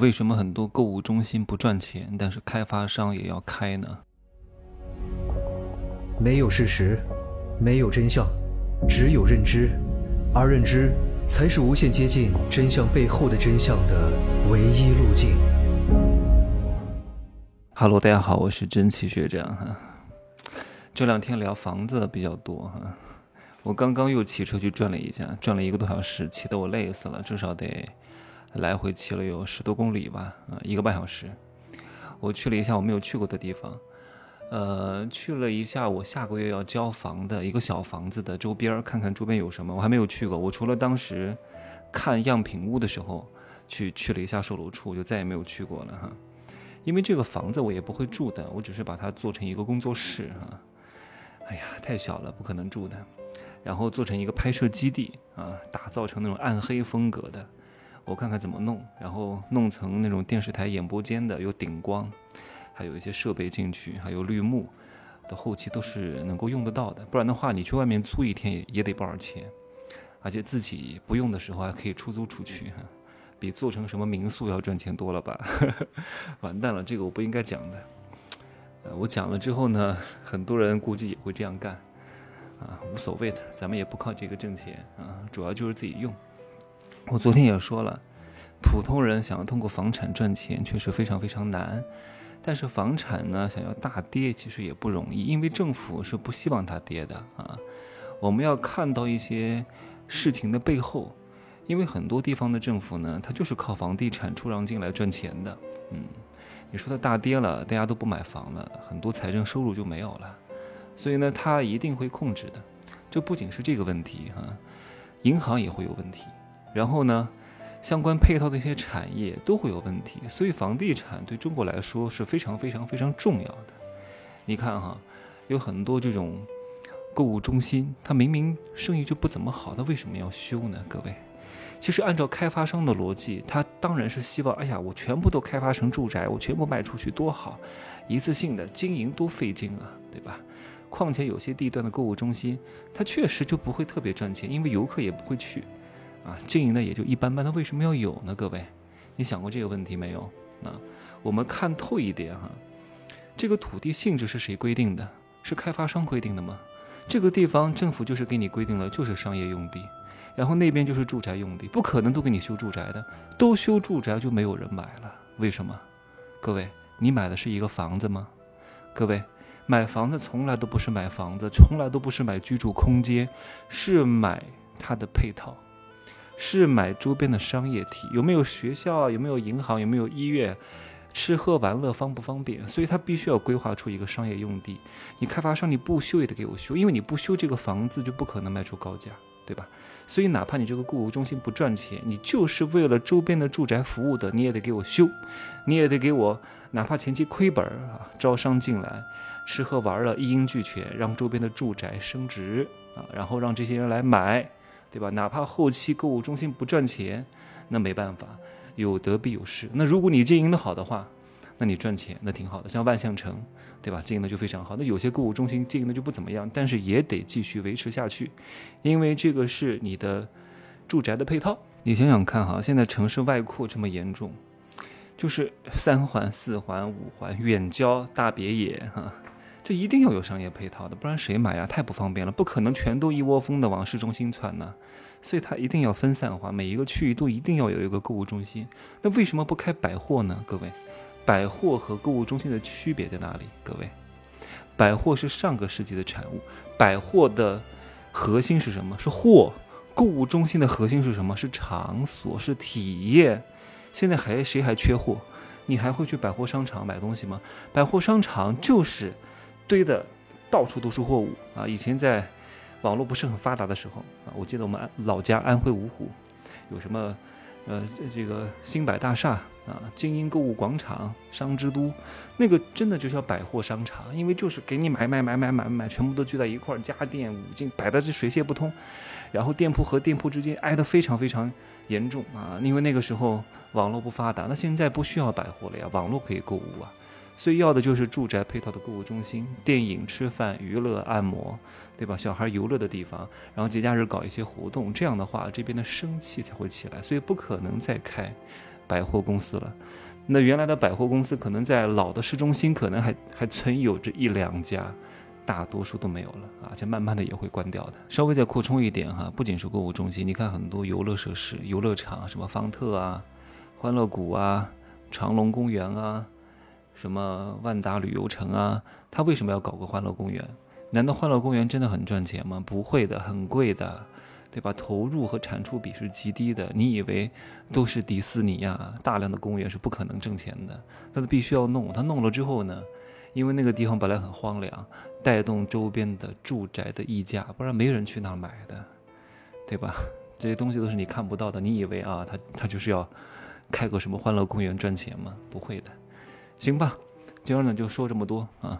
为什么很多购物中心不赚钱，但是开发商也要开呢？没有事实，没有真相，只有认知，而认知才是无限接近真相背后的真相的唯一路径。Hello，大家好，我是真奇学长哈。这两天聊房子比较多哈，我刚刚又骑车去转了一下，转了一个多小时，骑得我累死了，至少得。来回骑了有十多公里吧，啊，一个半小时。我去了一下我没有去过的地方，呃，去了一下我下个月要交房的一个小房子的周边，看看周边有什么。我还没有去过，我除了当时看样品屋的时候去去了一下售楼处，就再也没有去过了哈。因为这个房子我也不会住的，我只是把它做成一个工作室哈。哎呀，太小了，不可能住的。然后做成一个拍摄基地啊，打造成那种暗黑风格的。我看看怎么弄，然后弄成那种电视台演播间的，有顶光，还有一些设备进去，还有绿幕的后期都是能够用得到的。不然的话，你去外面租一天也也得不少钱，而且自己不用的时候还可以出租出去，哈，比做成什么民宿要赚钱多了吧？完蛋了，这个我不应该讲的。我讲了之后呢，很多人估计也会这样干，啊，无所谓的，咱们也不靠这个挣钱啊，主要就是自己用。我昨天也说了，普通人想要通过房产赚钱确实非常非常难，但是房产呢想要大跌其实也不容易，因为政府是不希望它跌的啊。我们要看到一些事情的背后，因为很多地方的政府呢，它就是靠房地产出让进来赚钱的。嗯，你说它大跌了，大家都不买房了，很多财政收入就没有了，所以呢，它一定会控制的。这不仅是这个问题哈，银行也会有问题。然后呢，相关配套的一些产业都会有问题，所以房地产对中国来说是非常非常非常重要的。你看哈，有很多这种购物中心，它明明生意就不怎么好，它为什么要修呢？各位，其实按照开发商的逻辑，他当然是希望，哎呀，我全部都开发成住宅，我全部卖出去多好，一次性的经营多费劲啊，对吧？况且有些地段的购物中心，它确实就不会特别赚钱，因为游客也不会去。啊，经营的也就一般般，它为什么要有呢？各位，你想过这个问题没有？啊，我们看透一点哈，这个土地性质是谁规定的？是开发商规定的吗？这个地方政府就是给你规定了，就是商业用地，然后那边就是住宅用地，不可能都给你修住宅的，都修住宅就没有人买了，为什么？各位，你买的是一个房子吗？各位，买房子从来都不是买房子，从来都不是买居住空间，是买它的配套。是买周边的商业体，有没有学校？有没有银行？有没有医院？吃喝玩乐方不方便？所以他必须要规划出一个商业用地。你开发商你不修也得给我修，因为你不修这个房子就不可能卖出高价，对吧？所以哪怕你这个购物中心不赚钱，你就是为了周边的住宅服务的，你也得给我修，你也得给我，哪怕前期亏本啊，招商进来，吃喝玩乐一应俱全，让周边的住宅升值啊，然后让这些人来买。对吧？哪怕后期购物中心不赚钱，那没办法，有得必有失。那如果你经营的好的话，那你赚钱那挺好的。像万象城，对吧？经营的就非常好。那有些购物中心经营的就不怎么样，但是也得继续维持下去，因为这个是你的住宅的配套。你想想看哈，现在城市外扩这么严重，就是三环、四环、五环、远郊、大别野哈。这一定要有商业配套的，不然谁买呀？太不方便了，不可能全都一窝蜂的往市中心窜呢。所以它一定要分散化，每一个区域都一定要有一个购物中心。那为什么不开百货呢？各位，百货和购物中心的区别在哪里？各位，百货是上个世纪的产物，百货的核心是什么？是货。购物中心的核心是什么？是场所，是体验。现在还谁还缺货？你还会去百货商场买东西吗？百货商场就是。堆的到处都是货物啊！以前在网络不是很发达的时候啊，我记得我们老家安徽芜湖有什么呃这个新百大厦啊、精英购物广场、商之都，那个真的就叫百货商场，因为就是给你买买买买买买，全部都聚在一块儿，家电五金摆的这水泄不通，然后店铺和店铺之间挨得非常非常严重啊！因为那个时候网络不发达，那现在不需要百货了呀，网络可以购物啊。所以要的就是住宅配套的购物中心、电影、吃饭、娱乐、按摩，对吧？小孩游乐的地方，然后节假日搞一些活动，这样的话这边的生气才会起来。所以不可能再开百货公司了。那原来的百货公司可能在老的市中心，可能还还存有着一两家，大多数都没有了啊，这慢慢的也会关掉的。稍微再扩充一点哈，不仅是购物中心，你看很多游乐设施、游乐场，什么方特啊、欢乐谷啊、长隆公园啊，什么万达旅游城啊，他为什么要搞个欢乐公园？难道欢乐公园真的很赚钱吗？不会的，很贵的。对吧？投入和产出比是极低的。你以为都是迪士尼呀？大量的公园是不可能挣钱的。但是必须要弄。他弄了之后呢？因为那个地方本来很荒凉，带动周边的住宅的溢价，不然没人去那儿买的，对吧？这些东西都是你看不到的。你以为啊，他他就是要开个什么欢乐公园赚钱吗？不会的。行吧，今儿呢就说这么多啊。